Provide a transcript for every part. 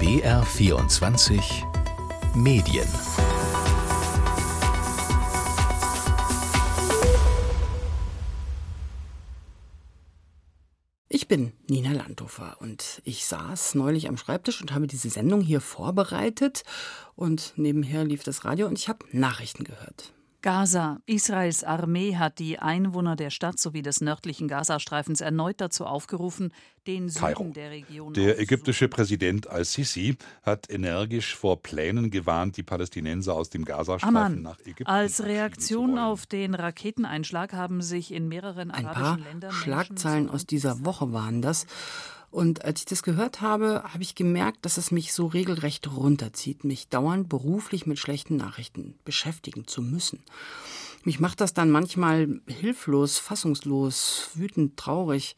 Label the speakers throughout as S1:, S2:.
S1: BR24 Medien
S2: Ich bin Nina Landhofer und ich saß neulich am Schreibtisch und habe diese Sendung hier vorbereitet und nebenher lief das Radio und ich habe Nachrichten gehört.
S3: Gaza. Israels Armee hat die Einwohner der Stadt sowie des nördlichen Gazastreifens erneut dazu aufgerufen, den Süden
S4: Kairo.
S3: der Region
S4: Der ägyptische Präsident al-Sisi hat energisch vor Plänen gewarnt, die Palästinenser aus dem Gazastreifen
S3: Amman.
S4: nach Ägypten
S3: Als Reaktion auf den Raketeneinschlag haben sich in mehreren
S2: Ein
S3: arabischen
S2: paar
S3: Ländern
S2: Schlagzeilen aus dieser Woche waren das. Und als ich das gehört habe, habe ich gemerkt, dass es mich so regelrecht runterzieht, mich dauernd beruflich mit schlechten Nachrichten beschäftigen zu müssen. Mich macht das dann manchmal hilflos, fassungslos, wütend, traurig.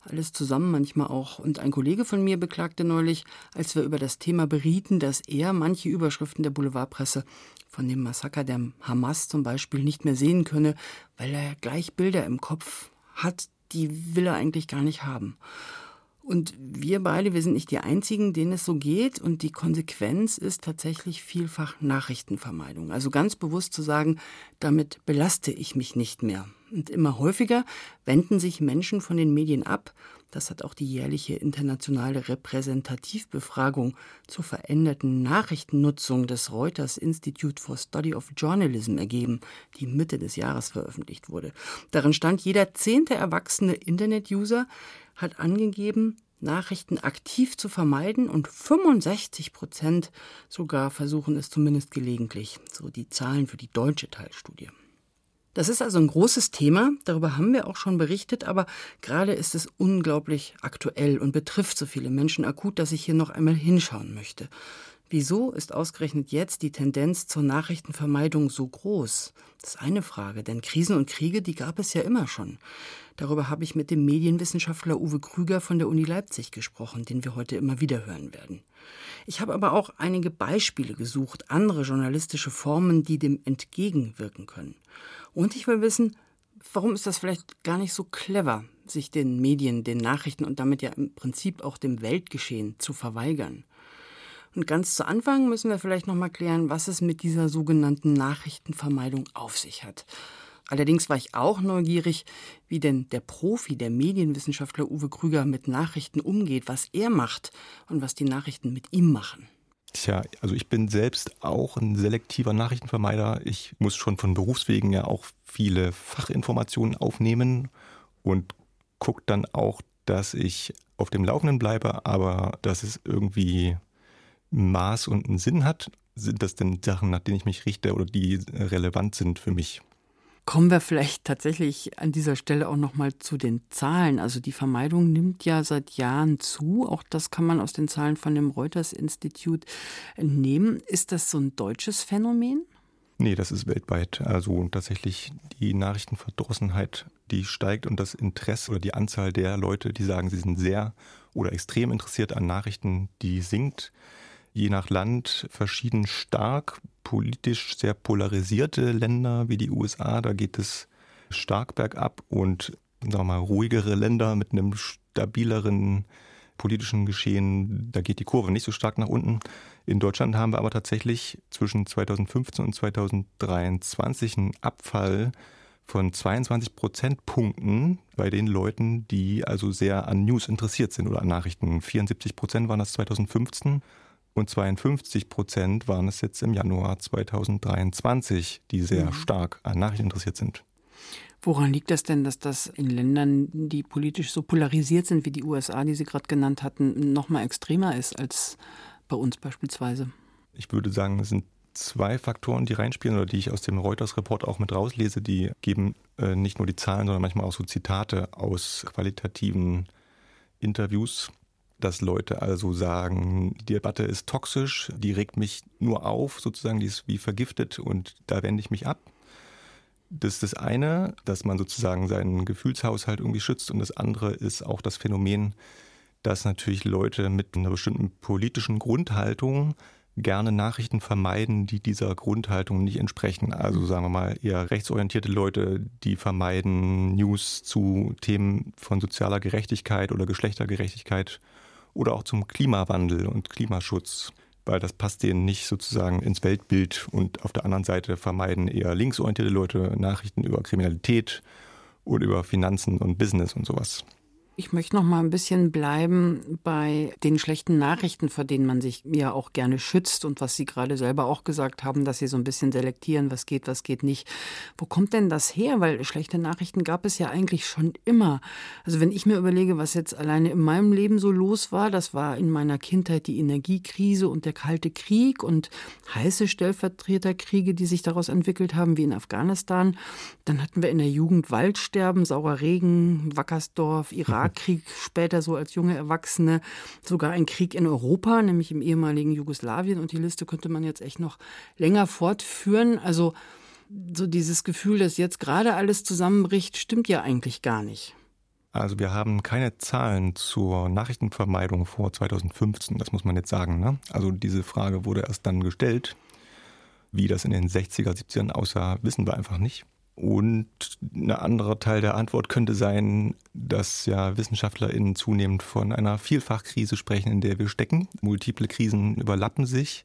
S2: Alles zusammen manchmal auch. Und ein Kollege von mir beklagte neulich, als wir über das Thema berieten, dass er manche Überschriften der Boulevardpresse von dem Massaker der Hamas zum Beispiel nicht mehr sehen könne, weil er gleich Bilder im Kopf hat, die will er eigentlich gar nicht haben. Und wir beide, wir sind nicht die Einzigen, denen es so geht. Und die Konsequenz ist tatsächlich vielfach Nachrichtenvermeidung. Also ganz bewusst zu sagen, damit belaste ich mich nicht mehr. Und immer häufiger wenden sich Menschen von den Medien ab. Das hat auch die jährliche internationale Repräsentativbefragung zur veränderten Nachrichtennutzung des Reuters Institute for Study of Journalism ergeben, die Mitte des Jahres veröffentlicht wurde. Darin stand, jeder zehnte erwachsene Internet-User hat angegeben, Nachrichten aktiv zu vermeiden und 65 Prozent sogar versuchen es zumindest gelegentlich. So die Zahlen für die deutsche Teilstudie. Das ist also ein großes Thema, darüber haben wir auch schon berichtet, aber gerade ist es unglaublich aktuell und betrifft so viele Menschen akut, dass ich hier noch einmal hinschauen möchte. Wieso ist ausgerechnet jetzt die Tendenz zur Nachrichtenvermeidung so groß? Das ist eine Frage, denn Krisen und Kriege, die gab es ja immer schon. Darüber habe ich mit dem Medienwissenschaftler Uwe Krüger von der Uni Leipzig gesprochen, den wir heute immer wieder hören werden. Ich habe aber auch einige Beispiele gesucht, andere journalistische Formen, die dem entgegenwirken können. Und ich will wissen, warum ist das vielleicht gar nicht so clever, sich den Medien, den Nachrichten und damit ja im Prinzip auch dem Weltgeschehen zu verweigern? Und ganz zu Anfang müssen wir vielleicht noch mal klären, was es mit dieser sogenannten Nachrichtenvermeidung auf sich hat. Allerdings war ich auch neugierig, wie denn der Profi, der Medienwissenschaftler Uwe Krüger mit Nachrichten umgeht, was er macht und was die Nachrichten mit ihm machen.
S5: Tja, also ich bin selbst auch ein selektiver Nachrichtenvermeider. Ich muss schon von Berufswegen ja auch viele Fachinformationen aufnehmen und gucke dann auch, dass ich auf dem Laufenden bleibe, aber dass es irgendwie Maß und einen Sinn hat. Sind das denn Sachen, nach denen ich mich richte oder die relevant sind für mich?
S2: Kommen wir vielleicht tatsächlich an dieser Stelle auch noch mal zu den Zahlen. Also die Vermeidung nimmt ja seit Jahren zu. Auch das kann man aus den Zahlen von dem Reuters Institut entnehmen. Ist das so ein deutsches Phänomen?
S5: Nee, das ist weltweit. Also tatsächlich die Nachrichtenverdrossenheit, die steigt und das Interesse oder die Anzahl der Leute, die sagen, sie sind sehr oder extrem interessiert an Nachrichten, die sinkt. Je nach Land verschieden stark, politisch sehr polarisierte Länder wie die USA, da geht es stark bergab und sagen ruhigere Länder mit einem stabileren politischen Geschehen, da geht die Kurve nicht so stark nach unten. In Deutschland haben wir aber tatsächlich zwischen 2015 und 2023 einen Abfall von 22 Prozentpunkten bei den Leuten, die also sehr an News interessiert sind oder an Nachrichten. 74 Prozent waren das 2015 und 52 Prozent waren es jetzt im Januar 2023, die sehr
S2: Mhm.
S5: stark an Nachrichten interessiert sind.
S2: Woran liegt das denn, dass das in Ländern, die politisch so polarisiert sind wie die USA, die Sie gerade genannt hatten, noch mal extremer ist als bei uns beispielsweise?
S5: Ich würde sagen, es sind zwei Faktoren, die reinspielen oder die ich aus dem Reuters-Report auch mit rauslese. Die geben äh, nicht nur die Zahlen, sondern manchmal auch so Zitate aus qualitativen Interviews, dass Leute also sagen, die Debatte ist toxisch, die regt mich nur auf, sozusagen, die ist wie vergiftet und da wende ich mich ab. Das ist das eine, dass man sozusagen seinen Gefühlshaushalt irgendwie schützt und das andere ist auch das Phänomen, dass natürlich Leute mit einer bestimmten politischen Grundhaltung gerne Nachrichten vermeiden, die dieser Grundhaltung nicht entsprechen. Also sagen wir mal eher rechtsorientierte Leute, die vermeiden News zu Themen von sozialer Gerechtigkeit oder Geschlechtergerechtigkeit oder auch zum Klimawandel und Klimaschutz, weil das passt denen nicht sozusagen ins Weltbild und auf der anderen Seite vermeiden eher linksorientierte Leute Nachrichten über Kriminalität oder über Finanzen und Business und sowas.
S2: Ich möchte noch mal ein bisschen bleiben bei den schlechten Nachrichten, vor denen man sich ja auch gerne schützt und was Sie gerade selber auch gesagt haben, dass Sie so ein bisschen selektieren, was geht, was geht nicht. Wo kommt denn das her? Weil schlechte Nachrichten gab es ja eigentlich schon immer. Also wenn ich mir überlege, was jetzt alleine in meinem Leben so los war, das war in meiner Kindheit die Energiekrise und der Kalte Krieg und heiße Stellvertreterkriege, die sich daraus entwickelt haben, wie in Afghanistan. Dann hatten wir in der Jugend Waldsterben, saurer Regen, Wackersdorf, Irak. Irakkrieg, später so als junge Erwachsene, sogar ein Krieg in Europa, nämlich im ehemaligen Jugoslawien. Und die Liste könnte man jetzt echt noch länger fortführen. Also so dieses Gefühl, dass jetzt gerade alles zusammenbricht, stimmt ja eigentlich gar nicht.
S5: Also wir haben keine Zahlen zur Nachrichtenvermeidung vor 2015, das muss man jetzt sagen. Ne? Also diese Frage wurde erst dann gestellt. Wie das in den 60er, 70ern aussah, wissen wir einfach nicht. Und ein anderer Teil der Antwort könnte sein, dass ja WissenschaftlerInnen zunehmend von einer Vielfachkrise sprechen, in der wir stecken. Multiple Krisen überlappen sich.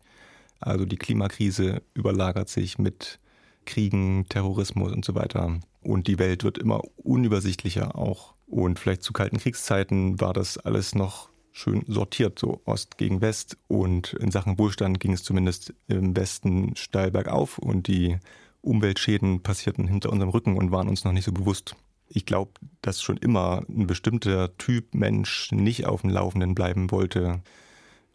S5: Also die Klimakrise überlagert sich mit Kriegen, Terrorismus und so weiter. Und die Welt wird immer unübersichtlicher auch. Und vielleicht zu kalten Kriegszeiten war das alles noch schön sortiert, so Ost gegen West. Und in Sachen Wohlstand ging es zumindest im Westen steil bergauf und die Umweltschäden passierten hinter unserem Rücken und waren uns noch nicht so bewusst. Ich glaube, dass schon immer ein bestimmter Typ Mensch nicht auf dem Laufenden bleiben wollte.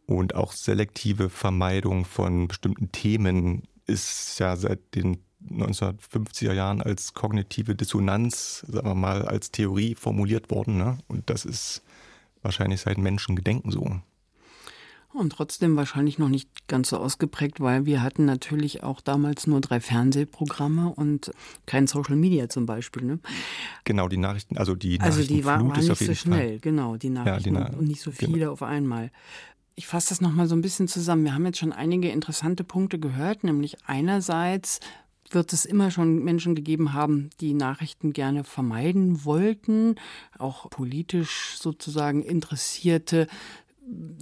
S5: Und auch selektive Vermeidung von bestimmten Themen ist ja seit den 1950er Jahren als kognitive Dissonanz, sagen wir mal, als Theorie formuliert worden. Ne? Und das ist wahrscheinlich seit Menschengedenken so.
S2: Und trotzdem wahrscheinlich noch nicht ganz so ausgeprägt, weil wir hatten natürlich auch damals nur drei Fernsehprogramme und kein Social Media zum Beispiel. Ne?
S5: Genau, die Nachrichten, also die
S2: Nachrichten. Also die waren war nicht so schnell,
S5: Fall.
S2: genau, die Nachrichten ja, die Na und nicht so viele genau. auf einmal. Ich fasse das nochmal so ein bisschen zusammen. Wir haben jetzt schon einige interessante Punkte gehört, nämlich einerseits wird es immer schon Menschen gegeben haben, die Nachrichten gerne vermeiden wollten, auch politisch sozusagen Interessierte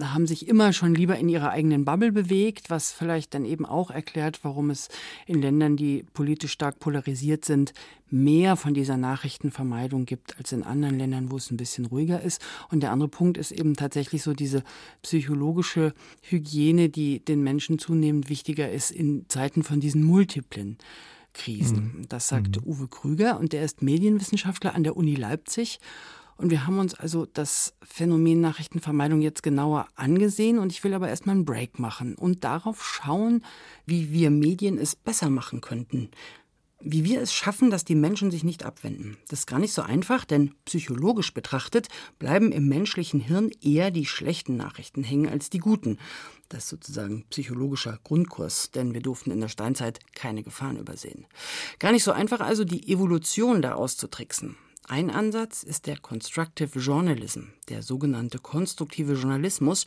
S2: haben sich immer schon lieber in ihrer eigenen Bubble bewegt, was vielleicht dann eben auch erklärt, warum es in Ländern, die politisch stark polarisiert sind, mehr von dieser Nachrichtenvermeidung gibt als in anderen Ländern, wo es ein bisschen ruhiger ist. Und der andere Punkt ist eben tatsächlich so diese psychologische Hygiene, die den Menschen zunehmend wichtiger ist in Zeiten von diesen multiplen Krisen. Mhm. Das sagt mhm. Uwe Krüger und der ist Medienwissenschaftler an der Uni Leipzig. Und wir haben uns also das Phänomen Nachrichtenvermeidung jetzt genauer angesehen. Und ich will aber erstmal einen Break machen und darauf schauen, wie wir Medien es besser machen könnten. Wie wir es schaffen, dass die Menschen sich nicht abwenden. Das ist gar nicht so einfach, denn psychologisch betrachtet bleiben im menschlichen Hirn eher die schlechten Nachrichten hängen als die guten. Das ist sozusagen psychologischer Grundkurs, denn wir durften in der Steinzeit keine Gefahren übersehen. Gar nicht so einfach also, die Evolution da auszutricksen. Ein Ansatz ist der Constructive Journalism, der sogenannte konstruktive Journalismus,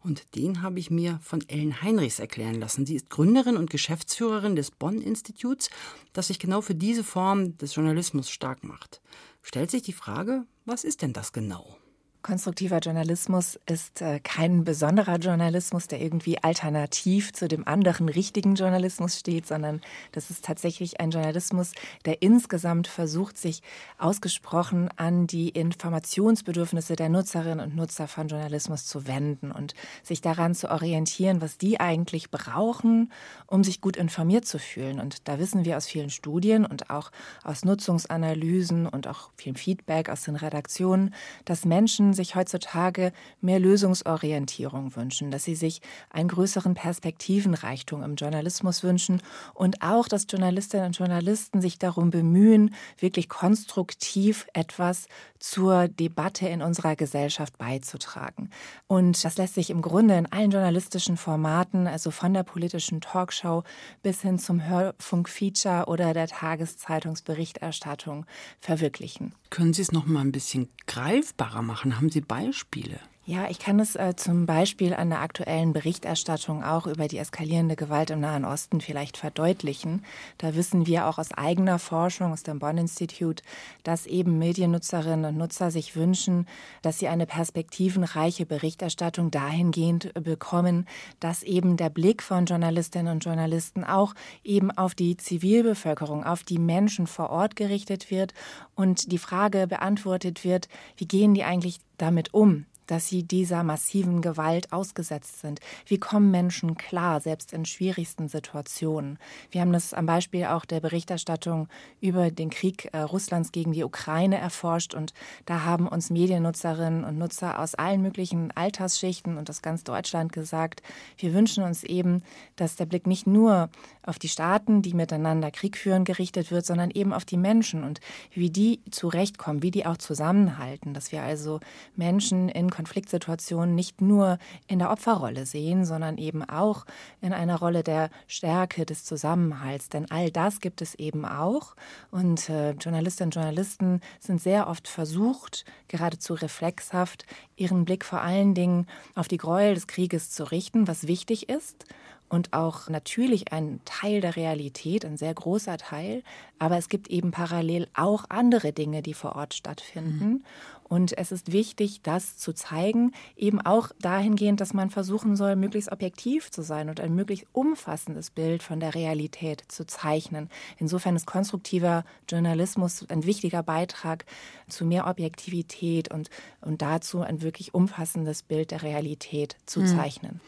S2: und den habe ich mir von Ellen Heinrichs erklären lassen. Sie ist Gründerin und Geschäftsführerin des Bonn-Instituts, das sich genau für diese Form des Journalismus stark macht. Stellt sich die Frage, was ist denn das genau?
S6: Konstruktiver Journalismus ist äh, kein besonderer Journalismus, der irgendwie alternativ zu dem anderen richtigen Journalismus steht, sondern das ist tatsächlich ein Journalismus, der insgesamt versucht, sich ausgesprochen an die Informationsbedürfnisse der Nutzerinnen und Nutzer von Journalismus zu wenden und sich daran zu orientieren, was die eigentlich brauchen, um sich gut informiert zu fühlen. Und da wissen wir aus vielen Studien und auch aus Nutzungsanalysen und auch viel Feedback aus den Redaktionen, dass Menschen Menschen sich heutzutage mehr Lösungsorientierung wünschen, dass sie sich einen größeren Perspektivenreichtum im Journalismus wünschen und auch, dass Journalistinnen und Journalisten sich darum bemühen, wirklich konstruktiv etwas zur Debatte in unserer Gesellschaft beizutragen. Und das lässt sich im Grunde in allen journalistischen Formaten, also von der politischen Talkshow bis hin zum Hörfunkfeature oder der Tageszeitungsberichterstattung verwirklichen.
S2: Können Sie es noch mal ein bisschen greifbarer machen? Haben Sie Beispiele?
S6: Ja, ich kann es äh, zum Beispiel an der aktuellen Berichterstattung auch über die eskalierende Gewalt im Nahen Osten vielleicht verdeutlichen. Da wissen wir auch aus eigener Forschung aus dem Bonn-Institut, dass eben Mediennutzerinnen und Nutzer sich wünschen, dass sie eine perspektivenreiche Berichterstattung dahingehend bekommen, dass eben der Blick von Journalistinnen und Journalisten auch eben auf die Zivilbevölkerung, auf die Menschen vor Ort gerichtet wird und die Frage beantwortet wird, wie gehen die eigentlich damit um? Dass sie dieser massiven Gewalt ausgesetzt sind. Wie kommen Menschen klar, selbst in schwierigsten Situationen? Wir haben das am Beispiel auch der Berichterstattung über den Krieg äh, Russlands gegen die Ukraine erforscht und da haben uns Mediennutzerinnen und Nutzer aus allen möglichen Altersschichten und aus ganz Deutschland gesagt, wir wünschen uns eben, dass der Blick nicht nur auf die Staaten, die miteinander Krieg führen, gerichtet wird, sondern eben auf die Menschen und wie die zurechtkommen, wie die auch zusammenhalten, dass wir also Menschen in Konfliktsituationen nicht nur in der Opferrolle sehen, sondern eben auch in einer Rolle der Stärke, des Zusammenhalts. Denn all das gibt es eben auch. Und äh, Journalistinnen und Journalisten sind sehr oft versucht, geradezu reflexhaft, ihren Blick vor allen Dingen auf die Gräuel des Krieges zu richten, was wichtig ist und auch natürlich ein Teil der Realität, ein sehr großer Teil. Aber es gibt eben parallel auch andere Dinge, die vor Ort stattfinden. Mhm. Und es ist wichtig, das zu zeigen, eben auch dahingehend, dass man versuchen soll, möglichst objektiv zu sein und ein möglichst umfassendes Bild von der Realität zu zeichnen. Insofern ist konstruktiver Journalismus ein wichtiger Beitrag zu mehr Objektivität und, und dazu ein wirklich umfassendes Bild der Realität zu mhm. zeichnen.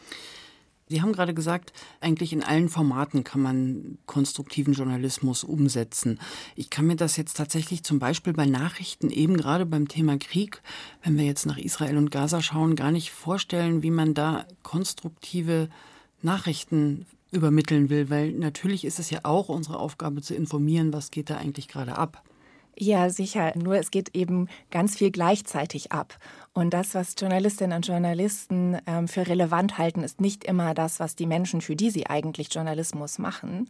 S2: Sie haben gerade gesagt, eigentlich in allen Formaten kann man konstruktiven Journalismus umsetzen. Ich kann mir das jetzt tatsächlich zum Beispiel bei Nachrichten, eben gerade beim Thema Krieg, wenn wir jetzt nach Israel und Gaza schauen, gar nicht vorstellen, wie man da konstruktive Nachrichten übermitteln will, weil natürlich ist es ja auch unsere Aufgabe zu informieren, was geht da eigentlich gerade ab.
S6: Ja, sicher. Nur es geht eben ganz viel gleichzeitig ab. Und das, was Journalistinnen und Journalisten ähm, für relevant halten, ist nicht immer das, was die Menschen, für die sie eigentlich Journalismus machen,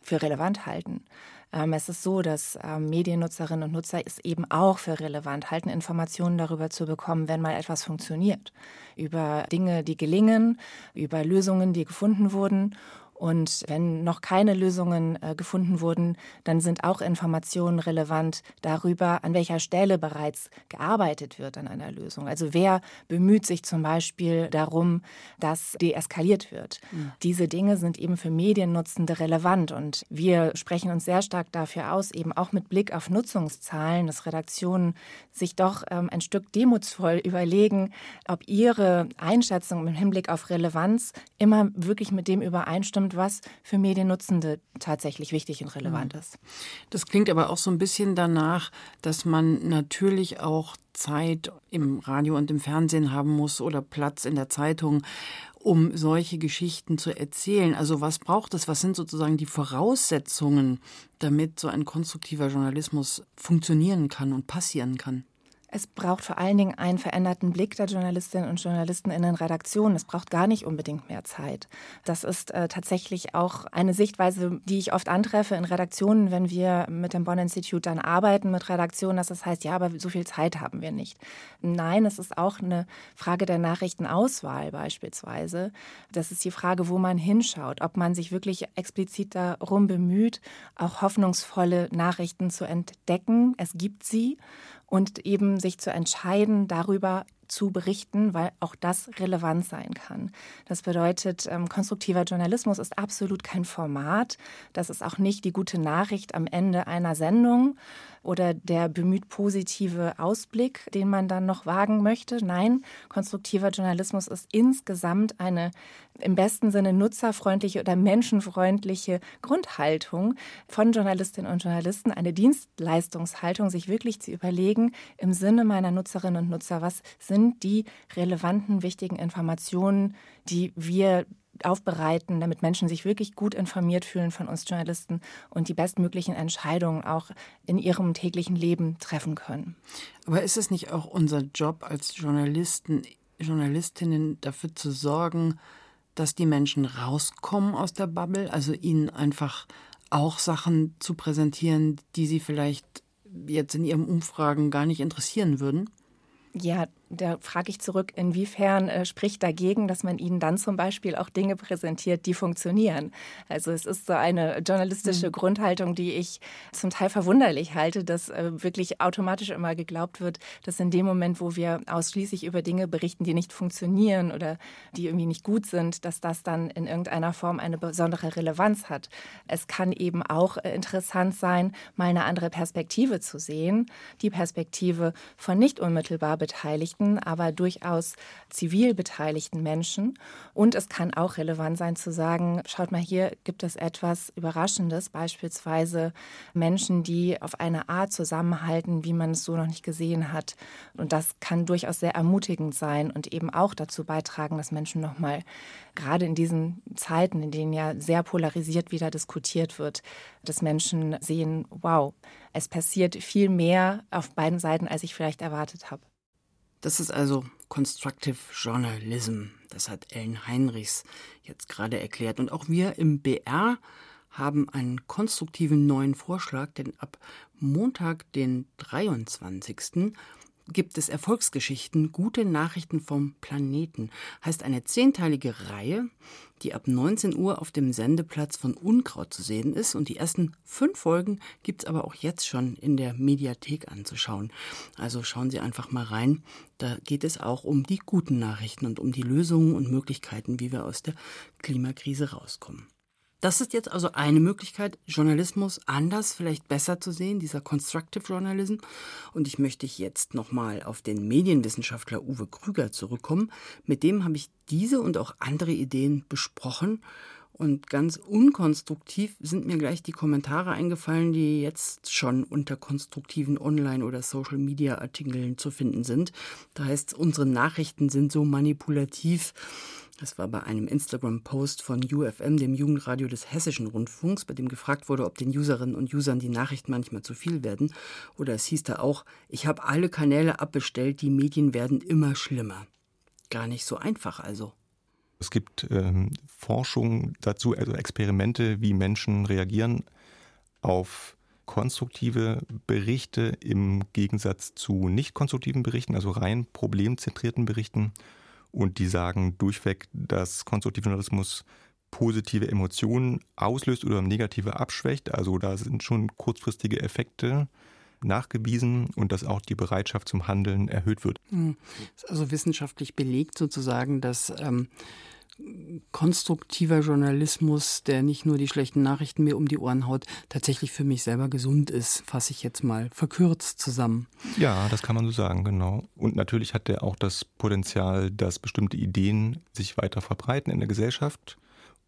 S6: für relevant halten. Ähm, es ist so, dass ähm, Mediennutzerinnen und Nutzer es eben auch für relevant halten, Informationen darüber zu bekommen, wenn mal etwas funktioniert. Über Dinge, die gelingen, über Lösungen, die gefunden wurden und wenn noch keine Lösungen äh, gefunden wurden, dann sind auch Informationen relevant darüber, an welcher Stelle bereits gearbeitet wird an einer Lösung. Also wer bemüht sich zum Beispiel darum, dass deeskaliert wird. Mhm. Diese Dinge sind eben für Mediennutzende relevant und wir sprechen uns sehr stark dafür aus, eben auch mit Blick auf Nutzungszahlen, dass Redaktionen sich doch ähm, ein Stück demutsvoll überlegen, ob ihre Einschätzung im Hinblick auf Relevanz immer wirklich mit dem übereinstimmt, und was für Mediennutzende tatsächlich wichtig und relevant mhm. ist.
S2: Das klingt aber auch so ein bisschen danach, dass man natürlich auch Zeit im Radio und im Fernsehen haben muss oder Platz in der Zeitung, um solche Geschichten zu erzählen. Also was braucht es? Was sind sozusagen die Voraussetzungen, damit so ein konstruktiver Journalismus funktionieren kann und passieren kann?
S6: Es braucht vor allen Dingen einen veränderten Blick der Journalistinnen und Journalisten in den Redaktionen. Es braucht gar nicht unbedingt mehr Zeit. Das ist äh, tatsächlich auch eine Sichtweise, die ich oft antreffe in Redaktionen, wenn wir mit dem Bonn-Institut dann arbeiten mit Redaktionen, dass das heißt, ja, aber so viel Zeit haben wir nicht. Nein, es ist auch eine Frage der Nachrichtenauswahl beispielsweise. Das ist die Frage, wo man hinschaut, ob man sich wirklich explizit darum bemüht, auch hoffnungsvolle Nachrichten zu entdecken. Es gibt sie und eben sich zu entscheiden darüber, zu berichten, weil auch das relevant sein kann. Das bedeutet, ähm, konstruktiver Journalismus ist absolut kein Format. Das ist auch nicht die gute Nachricht am Ende einer Sendung oder der bemüht positive Ausblick, den man dann noch wagen möchte. Nein, konstruktiver Journalismus ist insgesamt eine im besten Sinne nutzerfreundliche oder menschenfreundliche Grundhaltung von Journalistinnen und Journalisten, eine Dienstleistungshaltung, sich wirklich zu überlegen, im Sinne meiner Nutzerinnen und Nutzer, was sind die relevanten, wichtigen Informationen, die wir aufbereiten, damit Menschen sich wirklich gut informiert fühlen von uns Journalisten und die bestmöglichen Entscheidungen auch in ihrem täglichen Leben treffen können.
S2: Aber ist es nicht auch unser Job als Journalisten, Journalistinnen dafür zu sorgen, dass die Menschen rauskommen aus der Bubble, also ihnen einfach auch Sachen zu präsentieren, die sie vielleicht jetzt in ihren Umfragen gar nicht interessieren würden?
S6: Ja, da frage ich zurück, inwiefern äh, spricht dagegen, dass man ihnen dann zum Beispiel auch Dinge präsentiert, die funktionieren. Also es ist so eine journalistische mhm. Grundhaltung, die ich zum Teil verwunderlich halte, dass äh, wirklich automatisch immer geglaubt wird, dass in dem Moment, wo wir ausschließlich über Dinge berichten, die nicht funktionieren oder die irgendwie nicht gut sind, dass das dann in irgendeiner Form eine besondere Relevanz hat. Es kann eben auch äh, interessant sein, mal eine andere Perspektive zu sehen, die Perspektive von nicht unmittelbar Beteiligten beteiligten, aber durchaus zivil beteiligten Menschen. Und es kann auch relevant sein zu sagen, schaut mal, hier gibt es etwas Überraschendes, beispielsweise Menschen, die auf eine Art zusammenhalten, wie man es so noch nicht gesehen hat. Und das kann durchaus sehr ermutigend sein und eben auch dazu beitragen, dass Menschen nochmal, gerade in diesen Zeiten, in denen ja sehr polarisiert wieder diskutiert wird, dass Menschen sehen, wow, es passiert viel mehr auf beiden Seiten, als ich vielleicht erwartet habe.
S2: Das ist also Constructive Journalism. Das hat Ellen Heinrichs jetzt gerade erklärt. Und auch wir im BR haben einen konstruktiven neuen Vorschlag, denn ab Montag, den 23 gibt es Erfolgsgeschichten, gute Nachrichten vom Planeten. Heißt eine zehnteilige Reihe, die ab 19 Uhr auf dem Sendeplatz von Unkraut zu sehen ist. Und die ersten fünf Folgen gibt es aber auch jetzt schon in der Mediathek anzuschauen. Also schauen Sie einfach mal rein. Da geht es auch um die guten Nachrichten und um die Lösungen und Möglichkeiten, wie wir aus der Klimakrise rauskommen. Das ist jetzt also eine Möglichkeit, Journalismus anders, vielleicht besser zu sehen, dieser Constructive Journalism. Und ich möchte jetzt nochmal auf den Medienwissenschaftler Uwe Krüger zurückkommen. Mit dem habe ich diese und auch andere Ideen besprochen. Und ganz unkonstruktiv sind mir gleich die Kommentare eingefallen, die jetzt schon unter konstruktiven Online- oder Social-Media-Artikeln zu finden sind. Da heißt, unsere Nachrichten sind so manipulativ das war bei einem Instagram-Post von UFM, dem Jugendradio des Hessischen Rundfunks, bei dem gefragt wurde, ob den Userinnen und Usern die Nachrichten manchmal zu viel werden. Oder es hieß da auch, ich habe alle Kanäle abbestellt, die Medien werden immer schlimmer. Gar nicht so einfach also.
S5: Es gibt ähm, Forschung dazu, also Experimente, wie Menschen reagieren auf konstruktive Berichte im Gegensatz zu nicht konstruktiven Berichten, also rein problemzentrierten Berichten. Und die sagen durchweg, dass konstruktiver Journalismus positive Emotionen auslöst oder negative abschwächt. Also da sind schon kurzfristige Effekte nachgewiesen und dass auch die Bereitschaft zum Handeln erhöht wird.
S2: Hm. Ist also wissenschaftlich belegt sozusagen, dass ähm, konstruktiver Journalismus, der nicht nur die schlechten Nachrichten mir um die Ohren haut, tatsächlich für mich selber gesund ist, fasse ich jetzt mal verkürzt zusammen.
S5: Ja, das kann man so sagen, genau. Und natürlich hat er auch das Potenzial, dass bestimmte Ideen sich weiter verbreiten in der Gesellschaft.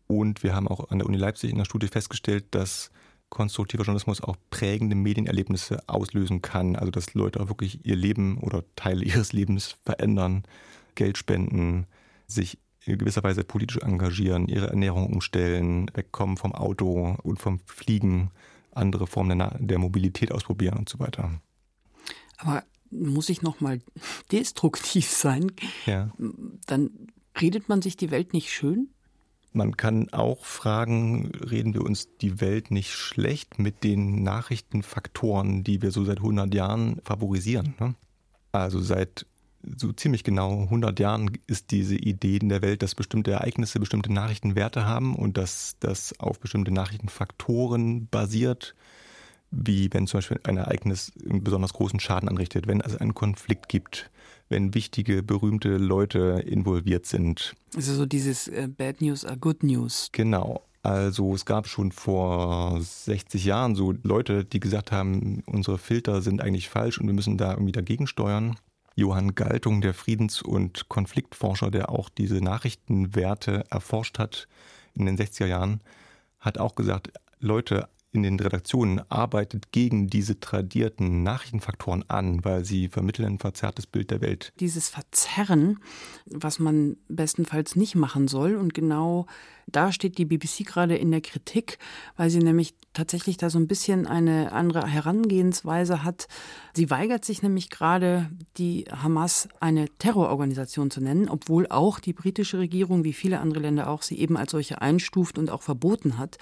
S5: Und wir haben auch an der Uni Leipzig in der Studie festgestellt, dass konstruktiver Journalismus auch prägende Medienerlebnisse auslösen kann. Also dass Leute auch wirklich ihr Leben oder Teile ihres Lebens verändern, Geld spenden, sich in gewisser Weise politisch engagieren, ihre Ernährung umstellen, wegkommen vom Auto und vom Fliegen, andere Formen der, der Mobilität ausprobieren und so weiter.
S2: Aber muss ich noch mal destruktiv sein?
S5: Ja.
S2: Dann redet man sich die Welt nicht schön?
S5: Man kann auch fragen, reden wir uns die Welt nicht schlecht mit den Nachrichtenfaktoren, die wir so seit 100 Jahren favorisieren? Ne? Also seit so ziemlich genau 100 Jahren ist diese Idee in der Welt, dass bestimmte Ereignisse bestimmte Nachrichtenwerte haben und dass das auf bestimmte Nachrichtenfaktoren basiert, wie wenn zum Beispiel ein Ereignis einen besonders großen Schaden anrichtet, wenn es einen Konflikt gibt, wenn wichtige, berühmte Leute involviert sind.
S2: Also so dieses äh, Bad News are Good News.
S5: Genau. Also es gab schon vor 60 Jahren so Leute, die gesagt haben, unsere Filter sind eigentlich falsch und wir müssen da irgendwie dagegen steuern. Johann Galtung, der Friedens- und Konfliktforscher, der auch diese Nachrichtenwerte erforscht hat in den 60er Jahren, hat auch gesagt, Leute, in den Redaktionen arbeitet gegen diese tradierten Nachrichtenfaktoren an, weil sie vermitteln ein verzerrtes Bild der Welt.
S2: Dieses Verzerren, was man bestenfalls nicht machen soll. Und genau da steht die BBC gerade in der Kritik, weil sie nämlich tatsächlich da so ein bisschen eine andere Herangehensweise hat. Sie weigert sich nämlich gerade, die Hamas eine Terrororganisation zu nennen, obwohl auch die britische Regierung, wie viele andere Länder auch, sie eben als solche einstuft und auch verboten hat.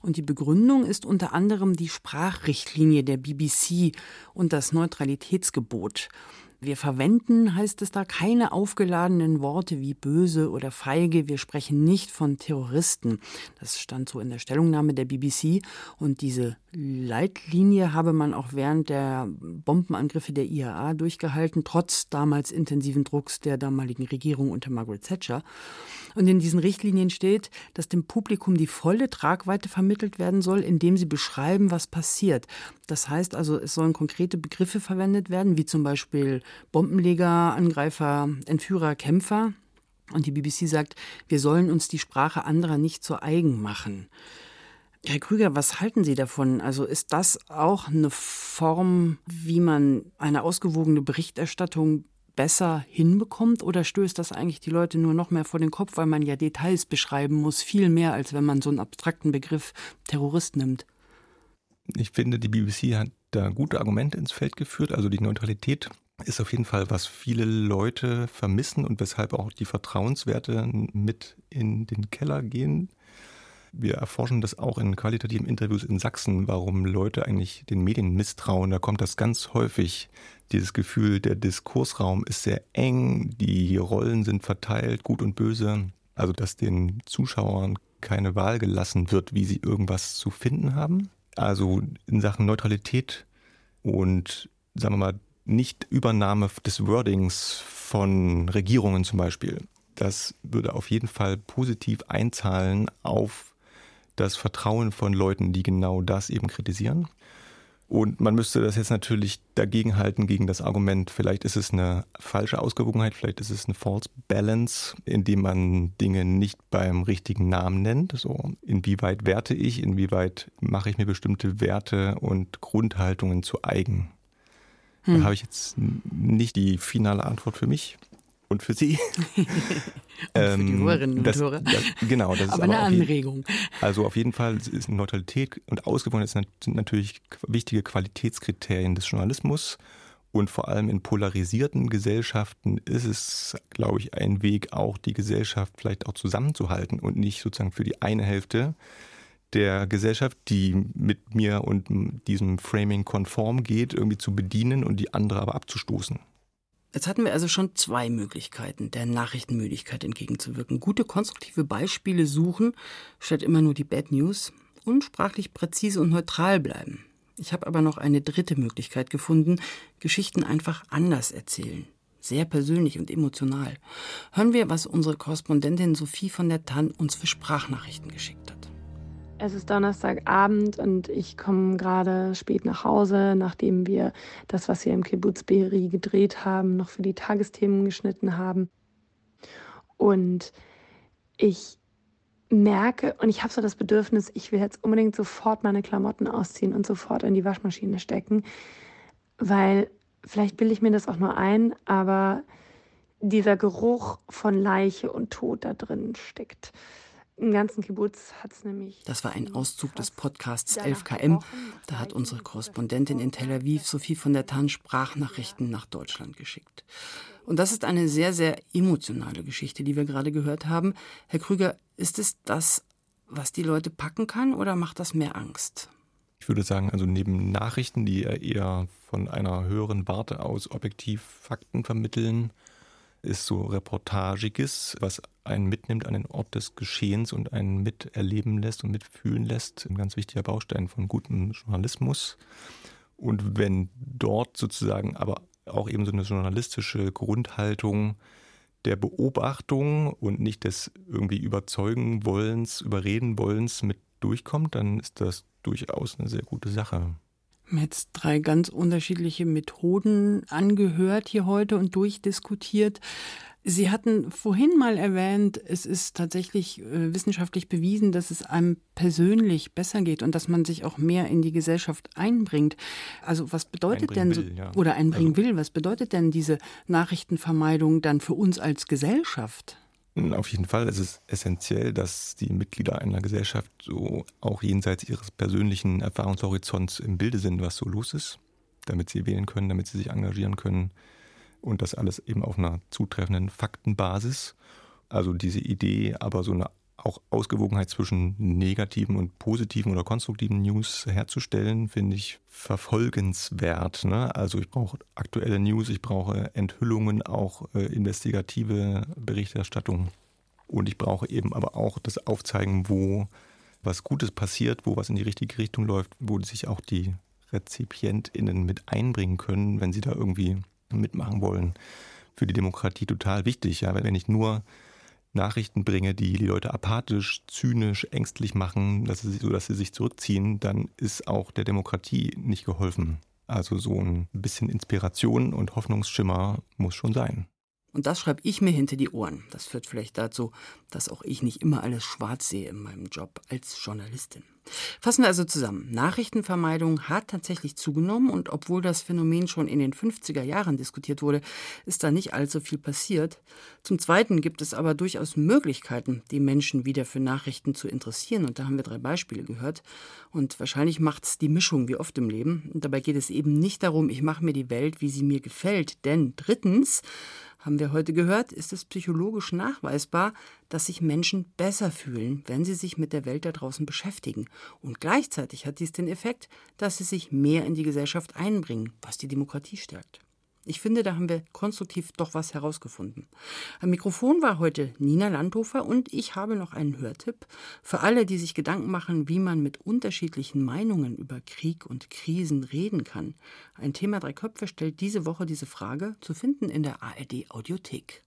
S2: Und die Begründung ist unter anderem die Sprachrichtlinie der BBC und das Neutralitätsgebot. Wir verwenden, heißt es da, keine aufgeladenen Worte wie böse oder feige. Wir sprechen nicht von Terroristen. Das stand so in der Stellungnahme der BBC. Und diese Leitlinie habe man auch während der Bombenangriffe der IAA durchgehalten, trotz damals intensiven Drucks der damaligen Regierung unter Margaret Thatcher. Und in diesen Richtlinien steht, dass dem Publikum die volle Tragweite vermittelt werden soll, indem sie beschreiben, was passiert. Das heißt also, es sollen konkrete Begriffe verwendet werden, wie zum Beispiel Bombenleger, Angreifer, Entführer, Kämpfer. Und die BBC sagt, wir sollen uns die Sprache anderer nicht zu eigen machen. Herr Krüger, was halten Sie davon? Also ist das auch eine Form, wie man eine ausgewogene Berichterstattung besser hinbekommt oder stößt das eigentlich die Leute nur noch mehr vor den Kopf, weil man ja Details beschreiben muss, viel mehr als wenn man so einen abstrakten Begriff Terrorist nimmt?
S5: Ich finde, die BBC hat da gute Argumente ins Feld geführt. Also die Neutralität ist auf jeden Fall, was viele Leute vermissen und weshalb auch die Vertrauenswerte mit in den Keller gehen. Wir erforschen das auch in qualitativen Interviews in Sachsen, warum Leute eigentlich den Medien misstrauen. Da kommt das ganz häufig, dieses Gefühl, der Diskursraum ist sehr eng, die Rollen sind verteilt, gut und böse. Also, dass den Zuschauern keine Wahl gelassen wird, wie sie irgendwas zu finden haben. Also in Sachen Neutralität und, sagen wir mal, Nicht-Übernahme des Wordings von Regierungen zum Beispiel. Das würde auf jeden Fall positiv einzahlen auf das Vertrauen von Leuten, die genau das eben kritisieren. Und man müsste das jetzt natürlich dagegen halten, gegen das Argument, vielleicht ist es eine falsche Ausgewogenheit, vielleicht ist es eine False Balance, indem man Dinge nicht beim richtigen Namen nennt. So, inwieweit werte ich, inwieweit mache ich mir bestimmte Werte und Grundhaltungen zu eigen? Hm. Da habe ich jetzt nicht die finale Antwort für mich und für Sie.
S2: und für die ähm, Hörerinnen und das, Hörer.
S5: Das, genau, das
S2: aber
S5: ist
S2: aber eine Anregung.
S5: Also auf jeden Fall ist Neutralität und Ausgewogenheit sind natürlich wichtige Qualitätskriterien des Journalismus. Und vor allem in polarisierten Gesellschaften ist es, glaube ich, ein Weg, auch die Gesellschaft vielleicht auch zusammenzuhalten und nicht sozusagen für die eine Hälfte der Gesellschaft, die mit mir und diesem Framing konform geht, irgendwie zu bedienen und die andere aber abzustoßen.
S2: Jetzt hatten wir also schon zwei Möglichkeiten, der Nachrichtenmüdigkeit entgegenzuwirken. Gute konstruktive Beispiele suchen, statt immer nur die Bad News und sprachlich präzise und neutral bleiben. Ich habe aber noch eine dritte Möglichkeit gefunden, Geschichten einfach anders erzählen. Sehr persönlich und emotional. Hören wir, was unsere Korrespondentin Sophie von der Tann uns für Sprachnachrichten geschickt hat.
S7: Es ist Donnerstagabend und ich komme gerade spät nach Hause, nachdem wir das, was wir im Kibbutz Be'eri gedreht haben, noch für die Tagesthemen geschnitten haben. Und ich merke und ich habe so das Bedürfnis, ich will jetzt unbedingt sofort meine Klamotten ausziehen und sofort in die Waschmaschine stecken, weil vielleicht bilde ich mir das auch nur ein, aber dieser Geruch von Leiche und Tod da drin steckt. Im ganzen Kibbutz hat es nämlich.
S2: Das war ein Auszug des Podcasts 11KM. Da hat unsere Korrespondentin in Tel Aviv, Sophie von der Tann, Sprachnachrichten nach Deutschland geschickt. Und das ist eine sehr, sehr emotionale Geschichte, die wir gerade gehört haben. Herr Krüger, ist es das, was die Leute packen kann oder macht das mehr Angst?
S5: Ich würde sagen, also neben Nachrichten, die eher von einer höheren Warte aus objektiv Fakten vermitteln, ist so Reportagiges, was einen mitnimmt an den Ort des Geschehens und einen miterleben lässt und mitfühlen lässt. Ein ganz wichtiger Baustein von gutem Journalismus. Und wenn dort sozusagen aber auch eben so eine journalistische Grundhaltung der Beobachtung und nicht des irgendwie überzeugen wollens, überreden wollens mit durchkommt, dann ist das durchaus eine sehr gute Sache
S2: jetzt drei ganz unterschiedliche Methoden angehört hier heute und durchdiskutiert. Sie hatten vorhin mal erwähnt, es ist tatsächlich äh, wissenschaftlich bewiesen, dass es einem persönlich besser geht und dass man sich auch mehr in die Gesellschaft einbringt. Also was bedeutet denn so, will, ja. oder einbringen also, will, was bedeutet denn diese Nachrichtenvermeidung dann für uns als Gesellschaft?
S5: Auf jeden Fall ist es essentiell, dass die Mitglieder einer Gesellschaft so auch jenseits ihres persönlichen Erfahrungshorizonts im Bilde sind, was so los ist, damit sie wählen können, damit sie sich engagieren können und das alles eben auf einer zutreffenden Faktenbasis. Also diese Idee, aber so eine auch Ausgewogenheit zwischen negativen und positiven oder konstruktiven News herzustellen, finde ich verfolgenswert. Ne? Also ich brauche aktuelle News, ich brauche Enthüllungen, auch äh, investigative Berichterstattung. Und ich brauche eben aber auch das Aufzeigen, wo was Gutes passiert, wo was in die richtige Richtung läuft, wo sich auch die RezipientInnen mit einbringen können, wenn sie da irgendwie mitmachen wollen. Für die Demokratie total wichtig. Ja? Wenn ich nur Nachrichten bringe, die die Leute apathisch, zynisch, ängstlich machen, dass sie, so dass sie sich zurückziehen, dann ist auch der Demokratie nicht geholfen. Also so ein bisschen Inspiration und Hoffnungsschimmer muss schon sein.
S2: Und das schreibe ich mir hinter die Ohren. Das führt vielleicht dazu, dass auch ich nicht immer alles schwarz sehe in meinem Job als Journalistin. Fassen wir also zusammen. Nachrichtenvermeidung hat tatsächlich zugenommen und obwohl das Phänomen schon in den 50er Jahren diskutiert wurde, ist da nicht allzu viel passiert. Zum Zweiten gibt es aber durchaus Möglichkeiten, die Menschen wieder für Nachrichten zu interessieren und da haben wir drei Beispiele gehört. Und wahrscheinlich macht es die Mischung wie oft im Leben. Und dabei geht es eben nicht darum, ich mache mir die Welt, wie sie mir gefällt, denn drittens, haben wir heute gehört, ist es psychologisch nachweisbar, dass sich Menschen besser fühlen, wenn sie sich mit der Welt da draußen beschäftigen. Und gleichzeitig hat dies den Effekt, dass sie sich mehr in die Gesellschaft einbringen, was die Demokratie stärkt. Ich finde, da haben wir konstruktiv doch was herausgefunden. Am Mikrofon war heute Nina Landhofer und ich habe noch einen Hörtipp für alle, die sich Gedanken machen, wie man mit unterschiedlichen Meinungen über Krieg und Krisen reden kann. Ein Thema Drei Köpfe stellt diese Woche diese Frage, zu finden in der ARD Audiothek.